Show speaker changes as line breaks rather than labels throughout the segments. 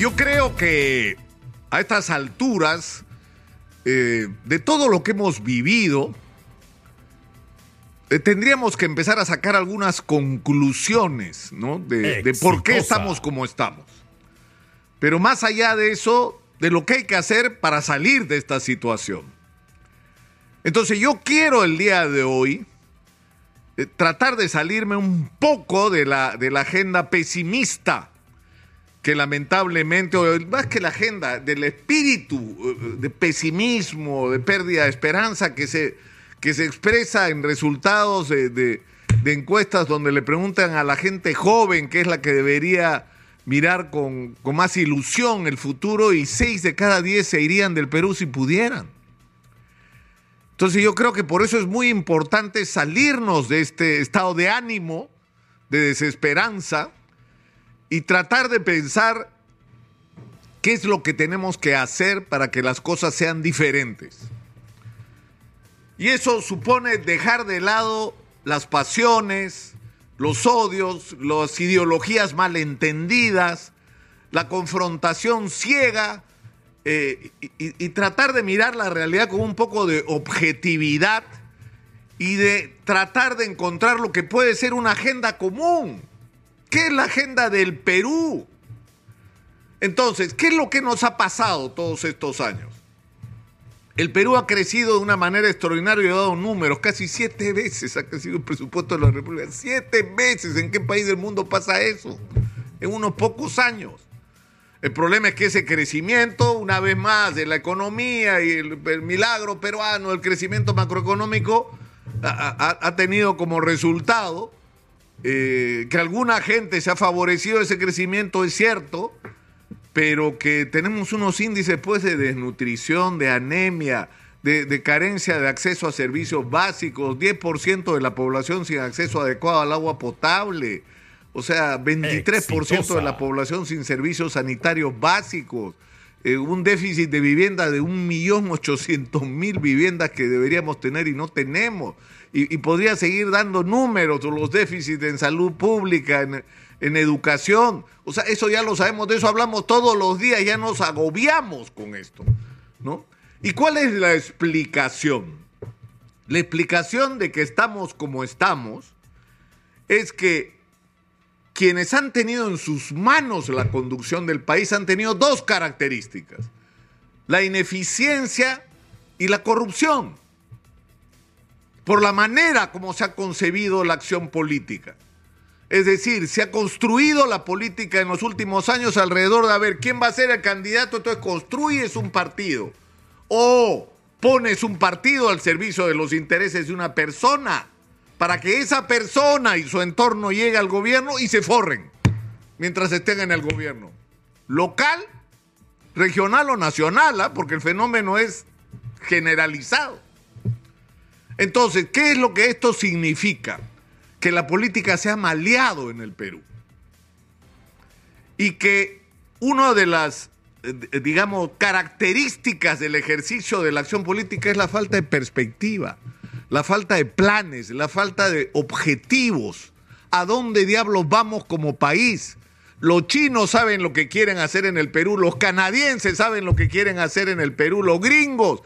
Yo creo que a estas alturas, eh, de todo lo que hemos vivido, eh, tendríamos que empezar a sacar algunas conclusiones, ¿no? De, de por qué estamos como estamos. Pero más allá de eso, de lo que hay que hacer para salir de esta situación. Entonces yo quiero el día de hoy eh, tratar de salirme un poco de la, de la agenda pesimista que lamentablemente, más que la agenda, del espíritu eh, de pesimismo, de pérdida de esperanza que se, que se expresa en resultados de- de encuestas donde le preguntan a la gente joven, que es la que debería mirar con, con más ilusión el futuro, y seis de cada diez se irían del Perú si pudieran. Entonces yo creo que por eso es muy importante salirnos de este estado de ánimo, de desesperanza, y tratar de pensar qué es lo que tenemos que hacer para que las cosas sean diferentes. Y eso supone dejar de lado las pasiones, los odios, las ideologías malentendidas, la confrontación ciega eh, y, y- tratar de mirar la realidad con un poco de objetividad y de tratar de encontrar lo que puede ser una agenda común. ¿Qué es la agenda del Perú? Entonces, ¿qué es lo que nos ha pasado todos estos años? El Perú ha crecido de una manera extraordinaria y ha dado números. Casi siete veces ha crecido el presupuesto de la República. Siete veces. ¿En qué país del mundo pasa eso? En unos pocos años. El problema es que ese crecimiento, una vez más, de la economía y el, milagro peruano, el crecimiento macroeconómico, ha tenido como resultado eh, que alguna gente se ha favorecido ese crecimiento, es cierto, pero que tenemos unos índices pues de desnutrición, de anemia, de, de carencia de acceso a servicios básicos, 10% de la población sin acceso adecuado al agua potable, o sea, 23% de la población sin servicios sanitarios básicos, eh, un déficit de vivienda de 1.800.000 viviendas que deberíamos tener y no tenemos. Y, podría seguir dando números, los déficits en salud pública, en, en educación. O sea, eso ya lo sabemos, de eso hablamos todos los días, ya nos agobiamos con esto, ¿no? ¿Y cuál es la explicación? La explicación de que estamos como estamos es que quienes han tenido en sus manos la conducción del país han tenido dos características, la ineficiencia y la corrupción, por la manera como se ha concebido la acción política. Es decir, se ha construido la política en los últimos años alrededor de a ver quién va a ser el candidato, entonces construyes un partido o pones un partido al servicio de los intereses de una persona para que esa persona y su entorno llegue al gobierno y se forren mientras estén en el gobierno. Local, regional o nacional, ¿ah? porque el fenómeno es generalizado. Entonces, ¿qué es lo que esto significa? Que la política se ha maleado en el Perú. Y que una de las, eh, digamos, características del ejercicio de la acción política es la falta de perspectiva, la falta de planes, la falta de objetivos. ¿A dónde diablos vamos como país? Los chinos saben lo que quieren hacer en el Perú, los canadienses saben lo que quieren hacer en el Perú, los gringos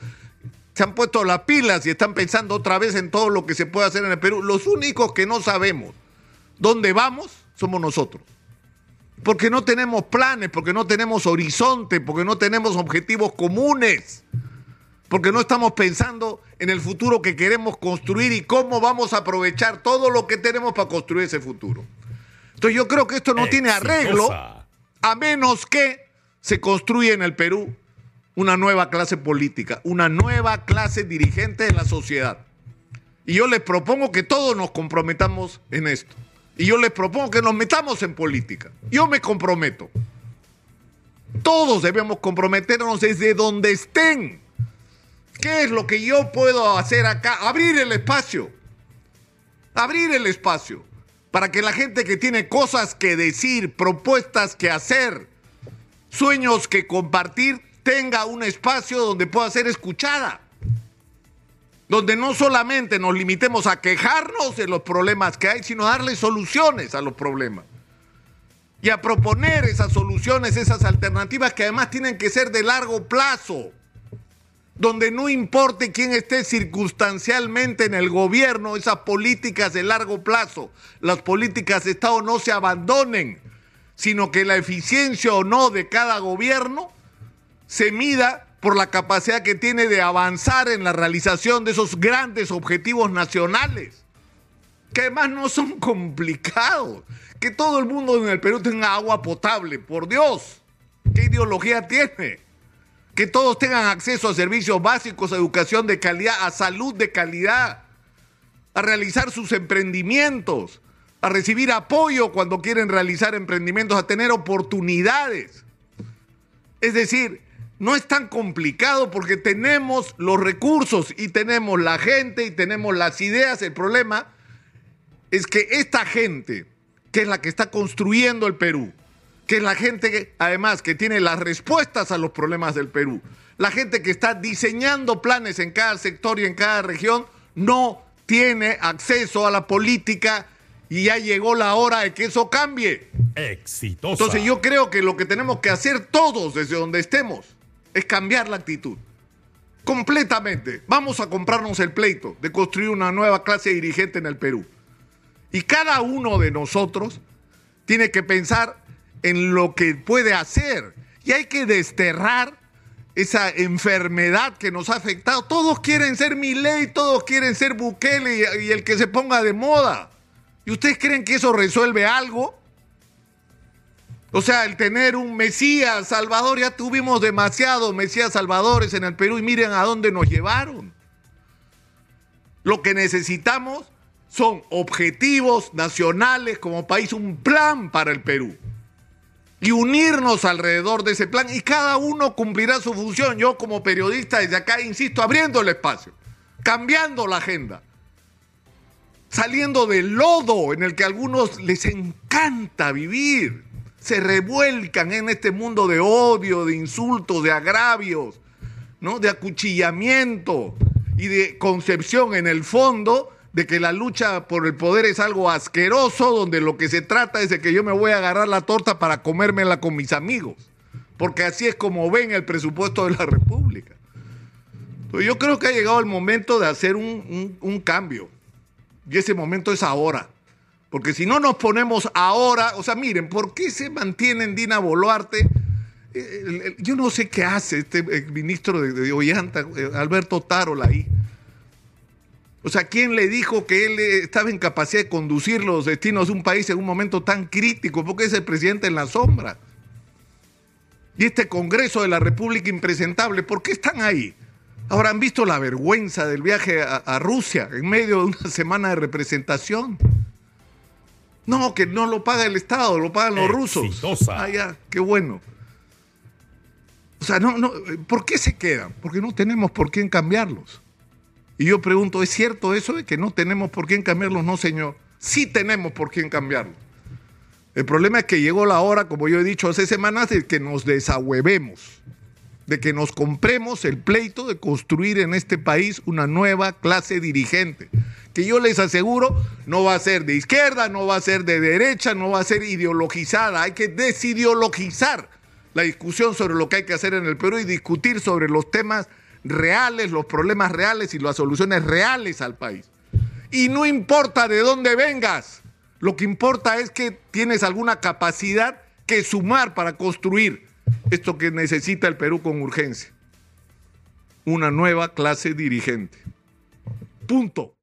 se han puesto las pilas y están pensando otra vez en todo lo que se puede hacer en el Perú. Los únicos que no sabemos dónde vamos somos nosotros. Porque no tenemos planes, porque no tenemos horizonte, porque no tenemos objetivos comunes, porque no estamos pensando en el futuro que queremos construir y cómo vamos a aprovechar todo lo que tenemos para construir ese futuro. Entonces yo creo que esto no tiene arreglo a menos que se construya en el Perú una nueva clase política, una nueva clase dirigente de la sociedad. Y yo les propongo que todos nos comprometamos en esto. Y yo les propongo que nos metamos en política. Yo me comprometo. Todos debemos comprometernos desde donde estén. ¿Qué es lo que yo puedo hacer acá? Abrir el espacio. Abrir el espacio. Para que la gente que tiene cosas que decir, propuestas que hacer, sueños que compartir, tenga un espacio donde pueda ser escuchada. Donde no solamente nos limitemos a quejarnos de los problemas que hay, sino darle soluciones a los problemas. y a proponer esas soluciones, esas alternativas que además tienen que ser de largo plazo, donde no importe quién esté circunstancialmente en el gobierno, esas políticas de largo plazo, las políticas de Estado no se abandonen, sino que la eficiencia o no de cada gobierno se mida por la capacidad que tiene de avanzar en la realización de esos grandes objetivos nacionales, que además no son complicados que todo el mundo en el Perú tenga agua potable, por Dios. ¿Qué ideología tiene? Que todos tengan acceso a servicios básicos, a educación de calidad, a salud de calidad, a realizar sus emprendimientos, a recibir apoyo cuando quieren realizar emprendimientos, a tener oportunidades. Es decir, no es tan complicado porque tenemos los recursos y tenemos la gente y tenemos las ideas. El problema es que esta gente que es la que está construyendo el Perú, que es la gente que, además que tiene las respuestas a los problemas del Perú, la gente que está diseñando planes en cada sector y en cada región, no tiene acceso a la política y ya llegó la hora de que eso cambie.
Exitosa.
Entonces yo creo que lo que tenemos que hacer todos desde donde estemos es cambiar la actitud. Completamente. Vamos a comprarnos el pleito de construir una nueva clase dirigente en el Perú. Y cada uno de nosotros tiene que pensar en lo que puede hacer. Y hay que desterrar esa enfermedad que nos ha afectado. Todos quieren ser ley, todos quieren ser Bukele y, y el que se ponga de moda. ¿Y ustedes creen que eso resuelve algo? O sea, el tener un Mesías Salvador, ya tuvimos demasiados Mesías Salvadores en el Perú y miren a dónde nos llevaron. Lo que necesitamos son objetivos nacionales como país, un plan para el Perú. Y unirnos alrededor de ese plan y cada uno cumplirá su función. Yo como periodista desde acá, insisto, abriendo el espacio, cambiando la agenda, saliendo del lodo en el que a algunos les encanta vivir. Se revuelcan en este mundo de odio, de insultos, de agravios, ¿no? de acuchillamiento y de concepción en el fondo de que la lucha por el poder es algo asqueroso, donde lo que se trata es de que yo me voy a agarrar la torta para comérmela con mis amigos, porque así es como ven el presupuesto de la República. Entonces yo creo que ha llegado el momento de hacer un, un, cambio, y ese momento es ahora. Porque si no nos ponemos ahora, o sea, miren, ¿por qué se mantiene en Dina Boluarte? Yo no sé qué hace este ministro de, Ollanta, Alberto Tarola ahí. O sea, ¿quién le dijo que él estaba en capacidad de conducir los destinos de un país en un momento tan crítico? Porque es el presidente en la sombra. Y este Congreso de la República impresentable, ¿por qué están ahí? Ahora han visto la vergüenza del viaje a, a Rusia en medio de una semana de representación. No, que no lo paga el Estado, lo pagan los rusos. Ah, ya, qué bueno. O sea, no, no, ¿por qué se quedan? Porque no tenemos por quién cambiarlos. Y yo pregunto, ¿es cierto eso de que no tenemos por quién cambiarlos? No, señor. Sí tenemos por quién cambiarlos. El problema es que llegó la hora, como yo he dicho hace semanas, de que nos desahuevemos, de que nos compremos el pleito de construir en este país una nueva clase dirigente, que yo les aseguro no va a ser de izquierda, no va a ser de derecha, no va a ser ideologizada. Hay que desideologizar la discusión sobre lo que hay que hacer en el Perú y discutir sobre los temas reales, los problemas reales y las soluciones reales al país. Y no importa de dónde vengas, lo que importa es que tienes alguna capacidad que sumar para construir esto que necesita el Perú con urgencia. Una nueva clase dirigente. Punto.